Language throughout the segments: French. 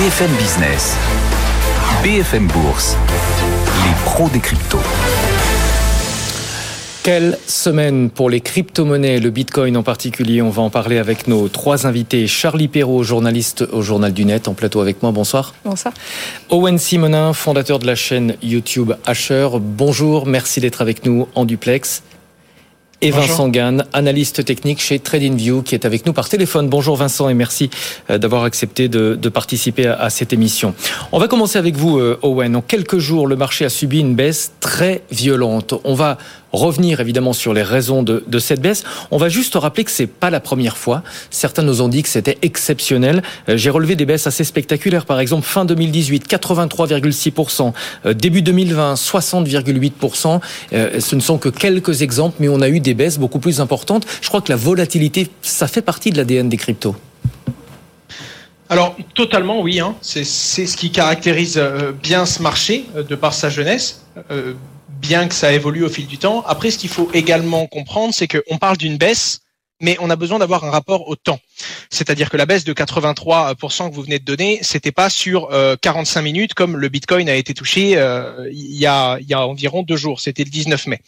BFM Business, BFM Bourse, les pros des cryptos. Quelle semaine pour les crypto-monnaies, le Bitcoin en particulier. On va en parler avec nos trois invités. Charlie Perrault, journaliste au Journal du Net, en plateau avec moi. Bonsoir. Bonsoir. Owen Simonin, fondateur de la chaîne YouTube Asher. Bonjour, merci d'être avec nous en duplex. Et Vincent Gann, analyste technique chez TradingView, qui est avec nous par téléphone. Bonjour Vincent et merci euh, d'avoir accepté de, participer à, cette émission. On va commencer avec vous, euh, Owen. En quelques jours, le marché a subi une baisse très violente. On va revenir évidemment sur les raisons de, de cette baisse. On va juste rappeler que c'est pas la première fois. Certains nous ont dit que c'était exceptionnel. Euh, j'ai relevé des baisses assez spectaculaires. Par exemple, fin 2018, 83,6%. Euh, début 2020, 60,8%. Euh, ce ne sont que quelques exemples, mais on a eu des baisses beaucoup plus importantes. Je crois que la volatilité, ça fait partie de l'ADN des cryptos. Alors totalement oui, hein. c'est ce qui caractérise bien ce marché de par sa jeunesse bien que ça évolue au fil du temps. Après, ce qu'il faut également comprendre, c'est qu'on parle d'une baisse, mais on a besoin d'avoir un rapport au temps. C'est-à-dire que la baisse de 83% que vous venez de donner, c'était pas sur 45 euh, minutes comme le Bitcoin a été touché euh, il, y a, il y a environ deux jours. C'était le 19 mai.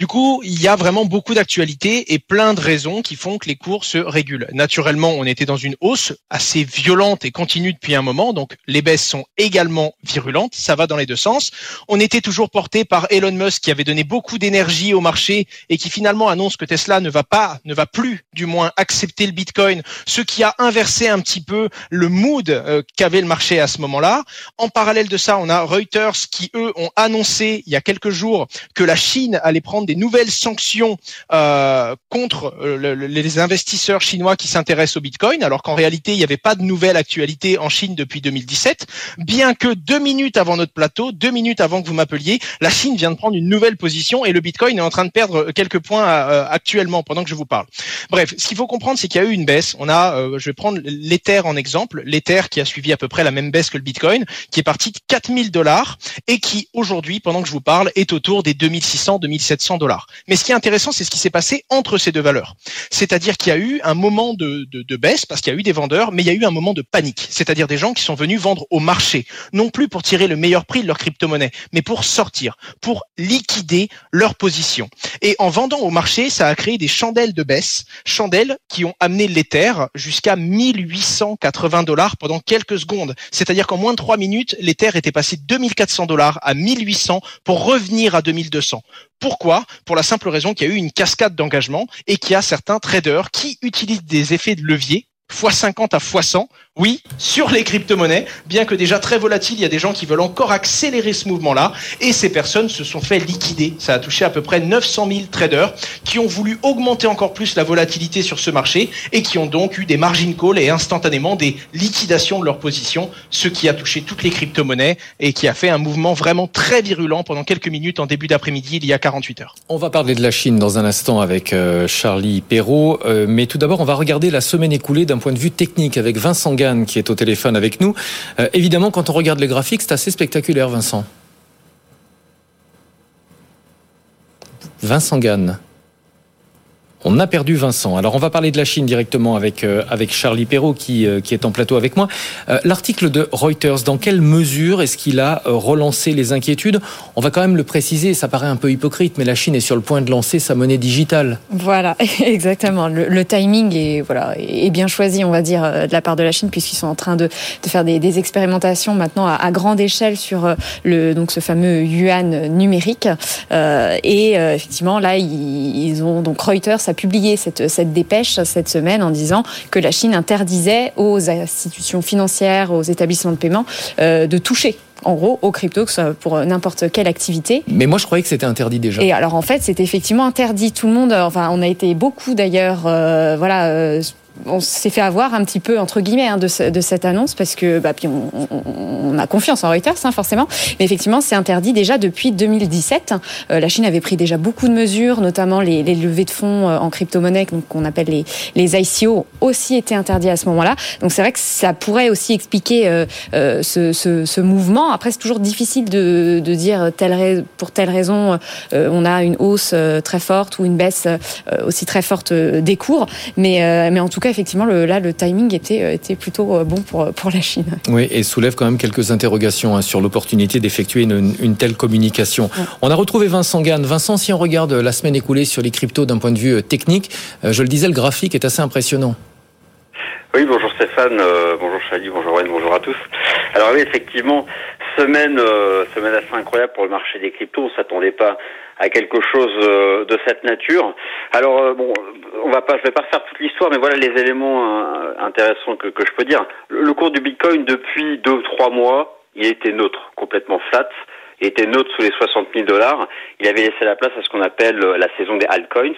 Du coup, il y a vraiment beaucoup d'actualités et plein de raisons qui font que les cours se régulent. Naturellement, on était dans une hausse assez violente et continue depuis un moment, donc les baisses sont également virulentes, ça va dans les deux sens. On était toujours porté par Elon Musk qui avait donné beaucoup d'énergie au marché et qui finalement annonce que Tesla ne va pas, ne va plus du moins accepter le Bitcoin, ce qui a inversé un petit peu le mood euh, qu'avait le marché à ce moment-là. En parallèle de ça, on a Reuters qui eux ont annoncé il y a quelques jours que la Chine allait prendre des nouvelles sanctions euh, contre euh, les investisseurs chinois qui s'intéressent au Bitcoin, alors qu'en réalité, il n'y avait pas de nouvelle actualité en Chine depuis 2017, bien que deux minutes avant notre plateau, deux minutes avant que vous m'appeliez, la Chine vient de prendre une nouvelle position et le Bitcoin est en train de perdre quelques points actuellement pendant que je vous parle. Bref, ce qu'il faut comprendre, c'est qu'il y a eu une baisse. On a, je vais prendre l'Ether en exemple, l'Ether qui a suivi à peu près la même baisse que le Bitcoin, qui est parti de 4000 dollars et qui aujourd'hui, pendant que je vous parle, est autour des 2600, 2700 dollars. Mais ce qui est intéressant, c'est ce qui s'est passé entre ces deux valeurs. C'est-à-dire qu'il y a eu un moment de, de, baisse parce qu'il y a eu des vendeurs, mais il y a eu un moment de panique. C'est-à-dire des gens qui sont venus vendre au marché, non plus pour tirer le meilleur prix de leur crypto-monnaie, mais pour sortir, pour liquider leur position. Et en vendant au marché, ça a créé des chandelles de baisse, chandelles qui ont amené l'Ether jusqu'à 1880 dollars pendant quelques secondes. C'est-à-dire qu'en moins de trois minutes, l'Ether était passé de 2400 dollars à 1800 pour revenir à 2200. Pourquoi? Pour la simple raison qu'il y a eu une cascade d'engagement et qu'il y a certains traders qui utilisent des effets de levier x50 à x100 oui, sur les crypto-monnaies, bien que déjà très volatile, il y a des gens qui veulent encore accélérer ce mouvement-là, et ces personnes se sont fait liquider. Ça a touché à peu près 900 000 traders qui ont voulu augmenter encore plus la volatilité sur ce marché et qui ont donc eu des margin calls et instantanément des liquidations de leur position, ce qui a touché toutes les crypto-monnaies et qui a fait un mouvement vraiment très virulent pendant quelques minutes en début d'après-midi il y a 48 heures. On va parler de la Chine dans un instant avec euh, Charlie Perrault, euh, mais tout d'abord on va regarder la semaine écoulée d'un point de vue technique avec Vincent Qui est au téléphone avec nous. Euh, évidemment, quand on regarde les graphiques, c'est assez spectaculaire, Vincent. Vincent Gann. On a perdu Vincent. Alors on va parler de la Chine directement avec euh, avec Charlie Perrault qui euh, qui est en plateau avec moi. Euh, l'article de Reuters, dans quelle mesure est-ce qu'il a relancé les inquiétudes? On va quand même le préciser, ça paraît un peu hypocrite, mais la Chine est sur le point de lancer sa monnaie digitale. Voilà, exactement. Le, timing est voilà est bien choisi, on va dire, de la part de la Chine puisqu'ils sont en train de, de faire des, des expérimentations maintenant à, grande échelle sur le donc ce fameux yuan numérique. et effectivement là ils, ils ont donc Reuters a publié cette, cette dépêche cette semaine en disant que la Chine interdisait aux institutions financières, aux établissements de paiement euh, de toucher en gros, aux crypto, que ce soit pour n'importe quelle activité. Mais moi, je croyais que c'était interdit déjà. Et alors, en fait, c'était effectivement interdit. Tout le monde, enfin, on a été beaucoup d'ailleurs, euh, voilà, euh, on s'est fait avoir un petit peu entre guillemets hein, de, cette annonce parce que bah, puis on, a confiance en Reuters hein, forcément, mais effectivement c'est interdit déjà depuis 2017. Euh, la Chine avait pris déjà beaucoup de mesures, notamment les, levées de fonds euh, en crypto-monnaie, donc qu'on appelle les, les ICO, aussi étaient interdits à ce moment-là. Donc c'est vrai que ça pourrait aussi expliquer euh, ce, mouvement. Après c'est toujours difficile de, dire pour telle raison on a une hausse très forte ou une baisse aussi très forte des cours, mais mais en tout tout cas, effectivement, le, là, le timing était, était plutôt bon pour, pour la Chine. Oui, et soulève quand même quelques interrogations hein, sur l'opportunité d'effectuer une, une, telle communication. On a retrouvé Vincent Gann. Vincent, si on regarde la semaine écoulée sur les cryptos d'un point de vue technique, je le disais, le graphique est assez impressionnant. Oui, bonjour Stéphane, euh, bonjour Chali, bonjour Wayne, bonjour à tous. Alors oui, effectivement, semaine, euh, semaine assez incroyable pour le marché des cryptos. On s'attendait pas à quelque chose euh, de cette nature. Alors bon, on va pas, je vais pas refaire toute l'histoire, mais voilà les éléments intéressants que, que je peux dire. Le, cours du Bitcoin depuis deux trois mois, il était neutre, complètement flat était neutre sous les 60 000 dollars. Il avait laissé la place à ce qu'on appelle la saison des altcoins,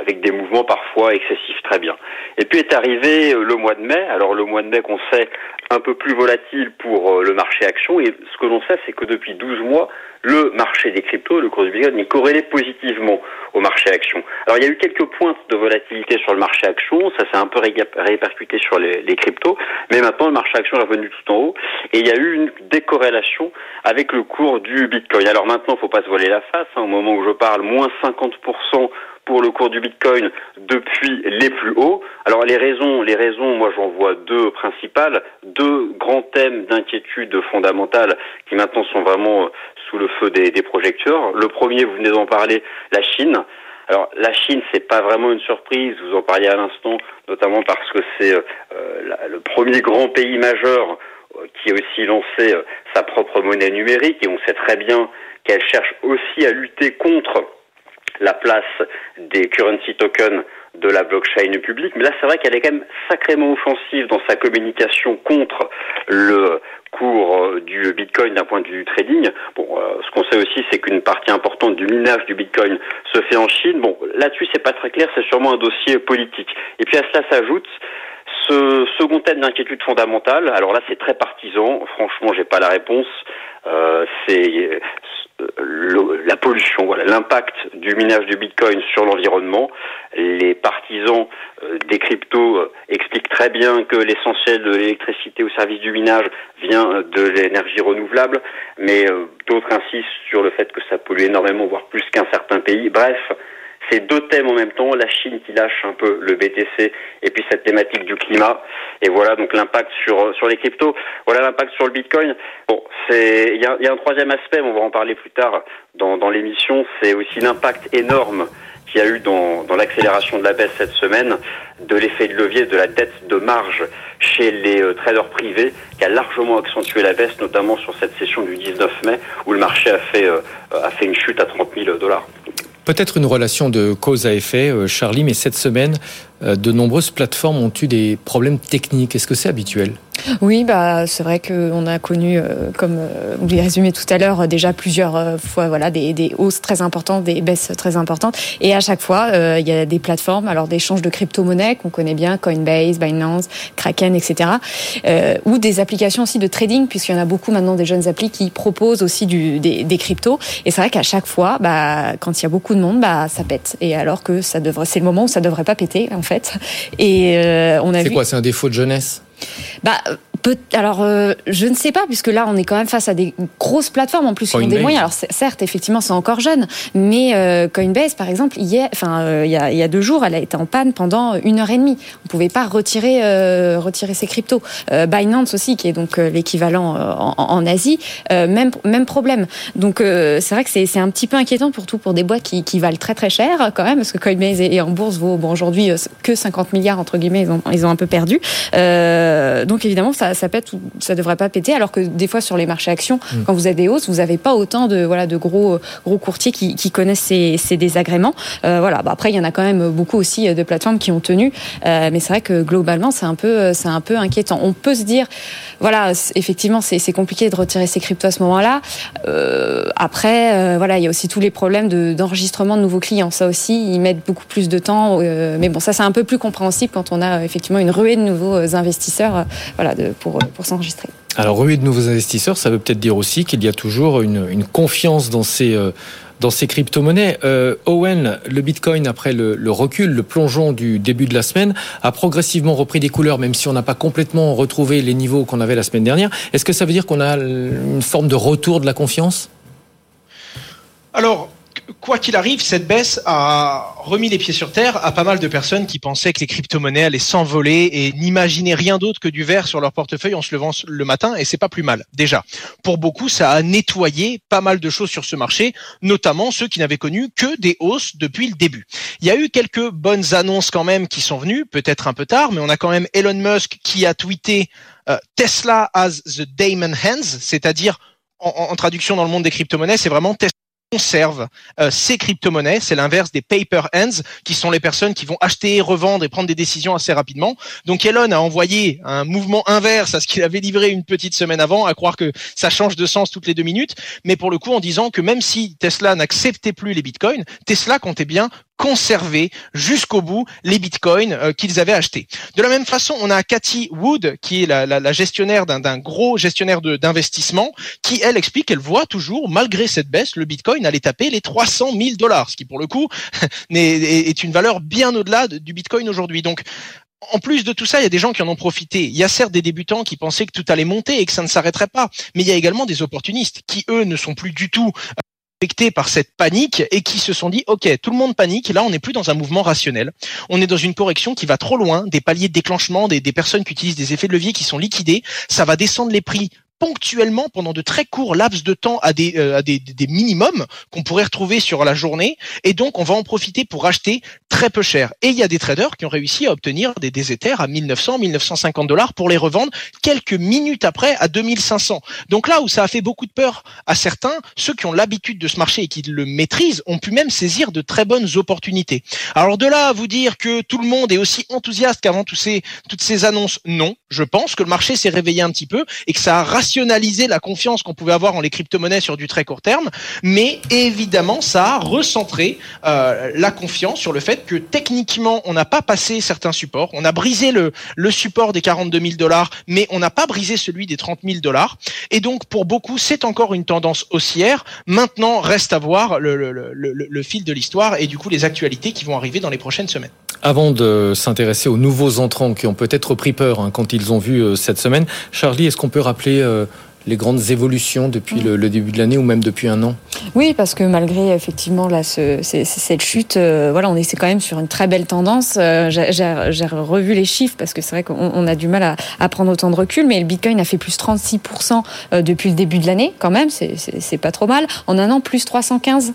avec des mouvements parfois excessifs, très bien. Et puis est arrivé le mois de mai. Alors le mois de mai qu'on sait un peu plus volatile pour le marché action. Et ce que l'on sait, c'est que depuis 12 mois, le marché des cryptos, le cours du Bitcoin, est corrélé positivement au marché action. Alors il y a eu quelques pointes de volatilité sur le marché action, ça s'est un peu répercuté sur les, les, cryptos, mais maintenant le marché action est revenu tout en haut et il y a eu une décorrélation avec le cours du Bitcoin. Alors maintenant, il ne faut pas se voiler la face, hein, au moment où je parle, moins 50% pour le cours du Bitcoin depuis les plus hauts. Alors les raisons, les raisons, moi j'en vois deux principales, deux grands thèmes d'inquiétude fondamentale qui maintenant sont vraiment euh, sous le feu des, projecteurs. Le premier, vous venez d'en parler, la Chine. Alors la Chine, c'est pas vraiment une surprise. Vous en parliez à l'instant, notamment parce que c'est euh, le premier grand pays majeur euh, qui a aussi lancé sa propre monnaie numérique et on sait très bien qu'elle cherche aussi à lutter contre la place des currency tokens de la blockchain publique. Mais là, c'est vrai qu'elle est quand même sacrément offensive dans sa communication contre le cours euh, du Bitcoin d'un point de vue trading. Bon, euh, ce qu'on sait aussi, c'est qu'une partie importante du minage du Bitcoin se fait en Chine. Bon, là-dessus, c'est pas très clair, c'est sûrement un dossier politique. Et puis à cela s'ajoute ce second thème d'inquiétude fondamentale. Alors là, c'est très partisan. Franchement, j'ai pas la réponse. Euh, c'est la pollution, voilà, l'impact du minage du Bitcoin sur l'environnement. Les partisans euh, des cryptos euh, expliquent très bien que l'essentiel de l'électricité au service du minage vient de l'énergie renouvelable, mais euh, d'autres insistent sur le fait que ça pollue énormément, voire plus qu'un certain pays. Bref, c'est deux thèmes en même temps, la Chine qui lâche un peu le BTC et puis cette thématique du climat. Et voilà donc l'impact sur sur les cryptos. Voilà l'impact sur le Bitcoin. Bon, c'est il y a, y a, un troisième aspect, on va en parler plus tard dans, dans l'émission, c'est aussi l'impact énorme qu'il y a eu dans, dans l'accélération de la baisse cette semaine, de l'effet de levier, de la dette de marge chez les euh, traders privés, qui a largement accentué la baisse, notamment sur cette session du 19 mai, où le marché a fait, euh, a fait une chute à 30 000 dollars. Peut-être une relation de cause à effet, euh, Charlie, mais cette semaine, euh, de nombreuses plateformes ont eu des problèmes techniques. Est-ce que c'est habituel? Oui, bah c'est vrai qu'on a connu, euh, comme euh, vous l'avez résumé tout à l'heure, déjà plusieurs fois voilà des, des, hausses très importantes, des baisses très importantes, et à chaque fois il y a des plateformes, alors d'échange de crypto-monnaies qu'on connaît bien, Coinbase, Binance, Kraken, etc., ou des applications aussi de trading, puisqu'il y en a beaucoup maintenant des jeunes applis qui proposent aussi du, des, des cryptos, et c'est vrai qu'à chaque fois, bah quand il y a beaucoup de monde, bah ça pète, et alors que ça devrait, c'est le moment où ça devrait pas péter fait. Et euh, on a C'est quoi C'est un défaut de jeunesse? Bah, alors, euh, je ne sais pas, puisque là, on est quand même face à des grosses plateformes en plus qui ont des moyens. Alors, certes, effectivement, c'est encore jeune, mais euh, Coinbase, par exemple, hier, enfin, euh, il, y a, il y a deux jours, elle a été en panne pendant une heure et demie. On pouvait pas retirer retirer ses cryptos. Binance aussi, qui est donc l'équivalent en, en, Asie, même même problème. Donc, c'est vrai que c'est un petit peu inquiétant pour tout pour des boîtes qui, qui valent très très cher quand même, parce que Coinbase est en bourse vaut bon aujourd'hui que 50 milliards entre guillemets, ils ont, ils ont un peu perdu. donc évidemment, ça ça pète ou ça devrait pas péter, alors que des fois sur les marchés actions, mm. quand vous avez des hausses, vous n'avez pas autant de voilà de gros gros courtiers qui, qui connaissent ces, ces désagréments. Euh, voilà. Bah, après, il y en a quand même beaucoup aussi de plateformes qui ont tenu, euh, mais c'est vrai que globalement, c'est un peu c'est un peu inquiétant. On peut se dire, voilà, effectivement, c'est compliqué de retirer ces cryptos à ce moment-là. Euh, après, euh, voilà, il y a aussi tous les problèmes d'enregistrement de, nouveaux clients. Ça aussi, ils mettent beaucoup plus de temps. Euh, mais bon, ça c'est un peu plus compréhensible quand on a effectivement une ruée de nouveaux investisseurs, voilà, de, pour, pour s'enregistrer. Alors, ruée de nouveaux investisseurs, ça veut peut-être dire aussi qu'il y a toujours une, une confiance dans ces, euh, dans ces crypto-monnaies. Euh, Owen, le Bitcoin, après le, le, recul, le plongeon du début de la semaine, a progressivement repris des couleurs, même si on n'a pas complètement retrouvé les niveaux qu'on avait la semaine dernière. Est-ce que ça veut dire qu'on a une forme de retour de la confiance? Alors, quoi qu'il arrive, cette baisse a remis les pieds sur terre à pas mal de personnes qui pensaient que les crypto-monnaies allaient s'envoler et n'imaginaient rien d'autre que du vert sur leur portefeuille en se levant le matin. Et c'est pas plus mal. Déjà, pour beaucoup, ça a nettoyé pas mal de choses sur ce marché, notamment ceux qui n'avaient connu que des hausses depuis le début. Il y a eu quelques bonnes annonces quand même qui sont venues, peut-être un peu tard, mais on a quand même Elon Musk qui a tweeté euh, Tesla as the Damon Hands, c'est-à-dire en, en, traduction dans le monde des crypto-monnaies, c'est vraiment Tesla conserve euh, ces crypto-monnaies. C'est l'inverse des paper hands, qui sont les personnes qui vont acheter, revendre et prendre des décisions assez rapidement. Donc Elon a envoyé un mouvement inverse à ce qu'il avait livré une petite semaine avant, à croire que ça change de sens toutes les deux minutes. Mais pour le coup, en disant que même si Tesla n'acceptait plus les bitcoins, Tesla comptait bien conserver jusqu'au bout les bitcoins euh, qu'ils avaient achetés. De la même façon, on a Cathy Wood, qui est la, la, la gestionnaire d'un gros gestionnaire d'investissement, qui, elle, explique qu'elle voit toujours, malgré cette baisse, le bitcoin aller taper les 300 000 dollars, ce qui, pour le coup, est, est une valeur bien au-delà du bitcoin aujourd'hui. Donc, en plus de tout ça, il y a des gens qui en ont profité. Il y a certes des débutants qui pensaient que tout allait monter et que ça ne s'arrêterait pas, mais il y a également des opportunistes qui, eux, ne sont plus du tout affectés par cette panique et qui se sont dit ok tout le monde panique là on n'est plus dans un mouvement rationnel. On est dans une correction qui va trop loin des paliers de déclenchement des, des personnes qui utilisent des effets de levier qui sont liquidés. Ça va descendre les prix ponctuellement pendant de très courts laps de temps à des, euh, à des, des minimums qu'on pourrait retrouver sur la journée. Et donc on va en profiter pour acheter très peu cher. Et il y a des traders qui ont réussi à obtenir des, des Ethers à 1900 1950 dollars pour les revendre quelques minutes après à 2500 donc là où ça a fait beaucoup de peur à certains ceux qui ont l'habitude de ce marché et qui le maîtrisent ont pu même saisir de très bonnes opportunités. Alors de là à vous dire que tout le monde est aussi enthousiaste qu'avant tous ces, toutes ces annonces non. Je pense que le marché s'est réveillé un petit peu et que ça a rationaliser la confiance qu'on pouvait avoir en les crypto-monnaies sur du très court terme, mais évidemment, ça a recentré euh, la confiance sur le fait que techniquement, on n'a pas passé certains supports. On a brisé le, le support des 42 000 dollars, mais on n'a pas brisé celui des 30 000 dollars. Et donc, pour beaucoup, c'est encore une tendance haussière. Maintenant, reste à voir le, le, le, le fil de l'histoire et du coup les actualités qui vont arriver dans les prochaines semaines. Avant de s'intéresser aux nouveaux entrants qui ont peut-être pris peur hein, quand ils ont vu euh, cette semaine, Charlie, est-ce qu'on peut rappeler euh, les grandes évolutions depuis le, début de l'année ou même depuis un an? Oui, parce que malgré effectivement cette chute, euh, voilà, on est quand même sur une très belle tendance. J'ai revu les chiffres parce que c'est vrai qu'on on a du mal à, à, prendre autant de recul, mais le Bitcoin a fait plus 36% euh, depuis le début de l'année, quand même, c'est pas trop mal. En un an, plus 315 euh,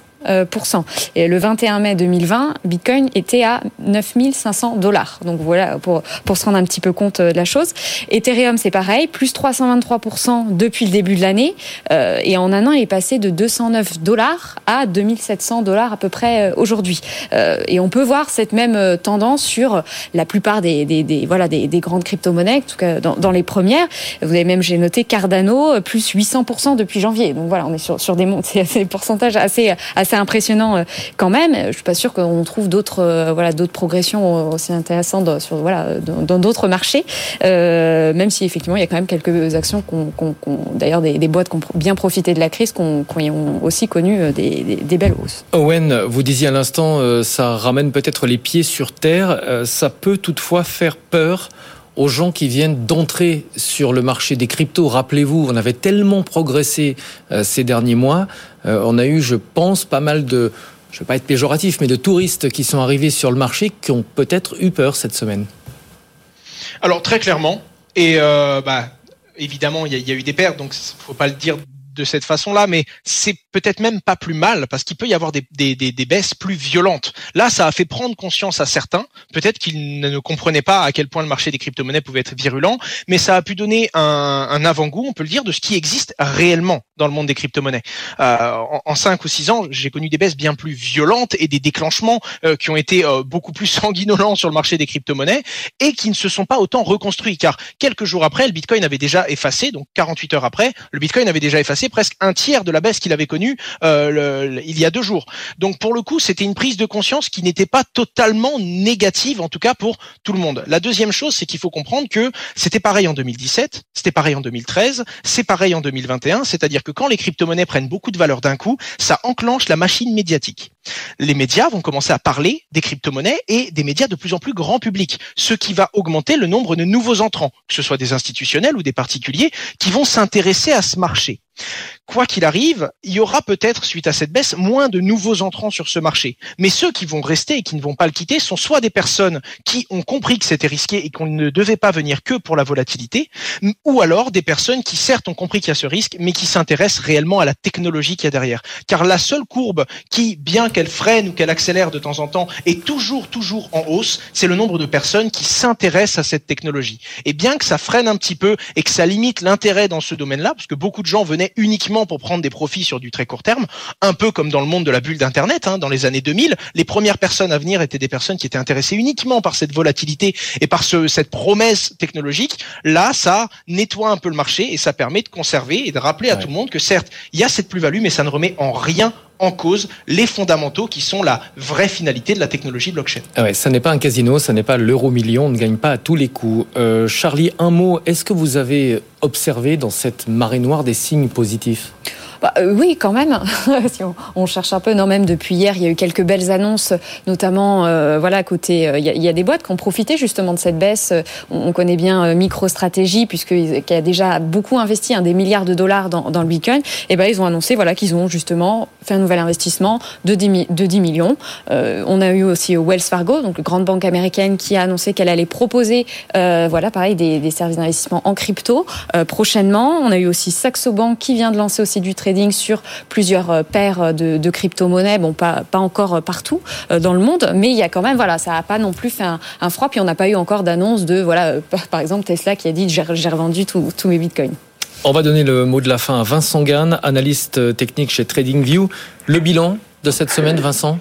Et le 21 mai 2020, Bitcoin était à 9500 dollars. Donc voilà, pour, pour se rendre un petit peu compte euh, de la chose. Ethereum, c'est pareil, plus 323% depuis le début de l'année. Euh, et en un an, il est passé de 209 dollars à 2700 dollars à peu près euh, aujourd'hui. Euh, et on peut voir cette même tendance sur la plupart des, des, voilà, des, des, grandes crypto-monnaies, en tout cas dans, dans, les premières. Vous avez même, j'ai noté Cardano, plus 800% depuis janvier. Donc voilà, on est sur, sur des, des pourcentages assez, assez c'est impressionnant euh, quand même. Je suis pas sûre qu'on trouve d'autres euh, voilà d'autres progressions aussi intéressantes sur voilà dans d'autres marchés. Euh, même si effectivement il y a quand même quelques actions qu'on, qu'on, qu'on d'ailleurs des, boîtes qui ont bien profité de la crise, qui ont, qui ont aussi connu des, des, belles hausses. Owen, vous disiez à l'instant, ça ramène peut-être les pieds sur terre. Ça peut toutefois faire peur aux gens qui viennent d'entrer sur le marché des cryptos. Rappelez-vous, on avait tellement progressé euh, ces derniers mois. Euh, on a eu, je pense, pas mal de, je ne vais pas être péjoratif, mais de touristes qui sont arrivés sur le marché qui ont peut-être eu peur cette semaine. Alors très clairement, et euh, bah, évidemment, il y, y, a eu des pertes, donc il ne faut pas le dire de cette façon-là, mais c'est peut-être même pas plus mal parce qu'il peut y avoir des, des, des, des, baisses plus violentes. Là, ça a fait prendre conscience à certains, peut-être qu'ils ne comprenaient pas à quel point le marché des crypto-monnaies pouvait être virulent, mais ça a pu donner un, un avant-goût, on peut le dire, de ce qui existe réellement dans le monde des crypto-monnaies. Euh, en, en 5 ou 6 ans, j'ai connu des baisses bien plus violentes et des déclenchements euh, qui ont été euh, beaucoup plus sanguinolents sur le marché des crypto-monnaies et qui ne se sont pas autant reconstruits, car quelques jours après, le Bitcoin avait déjà effacé, donc 48 heures après, le Bitcoin avait déjà effacé presque un tiers de la baisse qu'il avait connue euh, il y a deux jours. Donc pour le coup, c'était une prise de conscience qui n'était pas totalement négative, en tout cas pour tout le monde. La deuxième chose, c'est qu'il faut comprendre que c'était pareil en 2017, c'était pareil en 2013, c'est pareil en 2021, c'est-à-dire que quand les crypto-monnaies prennent beaucoup de valeur d'un coup, ça enclenche la machine médiatique. Les médias vont commencer à parler des crypto-monnaies et des médias de plus en plus grand public, ce qui va augmenter le nombre de nouveaux entrants, que ce soit des institutionnels ou des particuliers, qui vont s'intéresser à ce marché. Quoi qu'il arrive, il y aura peut-être, suite à cette baisse, moins de nouveaux entrants sur ce marché. Mais ceux qui vont rester et qui ne vont pas le quitter sont soit des personnes qui ont compris que c'était risqué et qu'on ne devait pas venir que pour la volatilité, ou alors des personnes qui certes ont compris qu'il y a ce risque, mais qui s'intéressent réellement à la technologie qu'il y a derrière. Car la seule courbe qui, bien qu'elle freine ou qu'elle accélère de temps en temps, est toujours, toujours en hausse, c'est le nombre de personnes qui s'intéressent à cette technologie. Et bien que ça freine un petit peu et que ça limite l'intérêt dans ce domaine-là, parce que beaucoup de gens venaient uniquement pour prendre des profits sur du très court terme, un peu comme dans le monde de la bulle d'Internet, hein, dans les années 2000. Les premières personnes à venir étaient des personnes qui étaient intéressées uniquement par cette volatilité et par ce, cette promesse technologique. Là, ça nettoie un peu le marché et ça permet de conserver et de rappeler à tout le monde que certes, il y a cette plus-value, mais ça ne remet en rien en cause les fondamentaux qui sont la vraie finalité de la technologie blockchain. Ah ça n'est pas un casino, ça n'est pas l'euro million, on ne gagne pas à tous les coups. Euh, Charlie, un mot, est-ce que vous avez observé dans cette marée noire des signes positifs? Bah, euh, oui, quand même. si on, cherche un peu, non, même depuis hier, il y a eu quelques belles annonces, notamment, euh, voilà, côté, euh, il, y a, des boîtes qui ont profité justement de cette baisse. On, connaît bien MicroStrategy, puisqu'il a déjà beaucoup investi, hein, des milliards de dollars dans, dans le Bitcoin. Et ben, ils ont annoncé, voilà, qu'ils ont justement fait un nouvel investissement de 10, de 10 millions. on a eu aussi Wells Fargo, donc grande banque américaine, qui a annoncé qu'elle allait proposer, voilà, pareil, des, services d'investissement en crypto prochainement. On a eu aussi Saxo Bank qui vient de lancer aussi du trading sur plusieurs euh, paires de, crypto-monnaies. Bon, pas, pas encore euh, partout euh, dans le monde, mais il y a quand même, voilà, ça n'a pas non plus fait un, froid. Puis on n'a pas eu encore d'annonce de, voilà, par exemple, Tesla qui a dit j'ai revendu tous mes bitcoins. On va donner le mot de la fin à Vincent Gann, analyste technique chez TradingView. Le bilan de cette semaine, Vincent?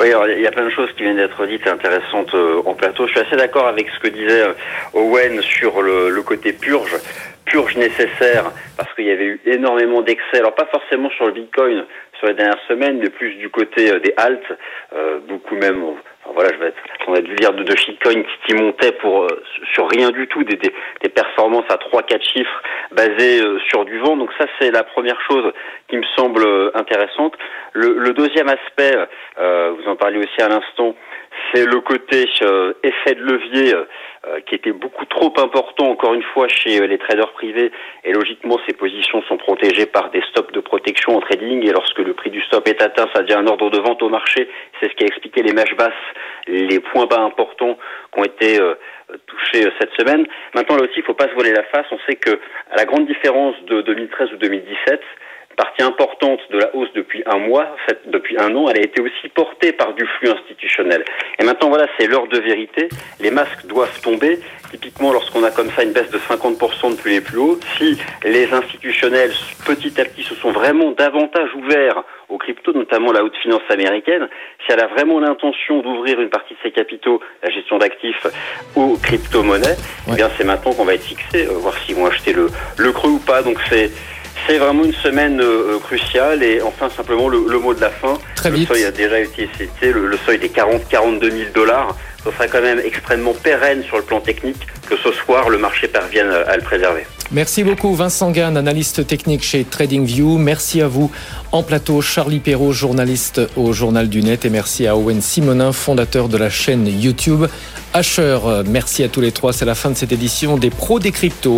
Oui, alors, il y a plein de choses qui viennent d'être dites intéressantes en plateau. Je suis assez d'accord avec ce que disait Owen sur le, le côté purge purge nécessaire parce qu'il y avait eu énormément d'excès. Alors pas forcément sur le Bitcoin sur les dernières semaines, mais plus du côté euh, des halts, euh, beaucoup même. voilà, je vais être, on a dû lire de, de shitcoins qui, montaient pour euh, sur rien du tout, des, des, des performances à 3-4 chiffres basées sur du vent. Donc ça, c'est la première chose qui me semble intéressante. Le, le deuxième aspect, vous en parliez aussi à l'instant, c'est le côté effet de levier euh, qui était beaucoup trop important encore une fois chez euh, les traders privés. Et logiquement ces positions sont protégées par des stops de protection en trading. Et lorsque le prix du stop est atteint ça devient un ordre de vente au marché. C'est ce qui a expliqué les mèches basses les points bas importants qui ont été euh, touchés cette semaine. Maintenant là aussi il faut pas se voiler la face. On sait que à la grande différence de 2013 ou 2017 partie importante de la hausse depuis un mois, en fait, depuis un an, elle a été aussi portée par du flux institutionnel. Et maintenant, voilà, c'est l'heure de vérité. Les masques doivent tomber. Typiquement, lorsqu'on a comme ça une baisse de 50% depuis les plus hauts, si les institutionnels, petit à petit, se sont vraiment davantage ouverts aux cryptos, notamment la haute finance américaine, si elle a vraiment l'intention d'ouvrir une partie de ses capitaux, la gestion d'actifs, aux crypto-monnaies, eh bien, c'est maintenant qu'on va être fixé, euh, voir s'ils vont acheter le, le creux ou pas. Donc, c'est, c'est vraiment une semaine euh, euh, cruciale et enfin simplement le, mot de la fin. Très le seuil a déjà été cité, le, seuil des 40-42 000 dollars. Ce sera quand même extrêmement pérenne sur le plan technique que ce soir le marché parvienne à le préserver. Merci beaucoup Vincent Gann, analyste technique chez TradingView. Merci à vous en plateau Charlie Perrault, journaliste au Journal du Net et merci à Owen Simonin, fondateur de la chaîne YouTube Asher. Merci à tous les trois, c'est la fin de cette édition des pros des cryptos.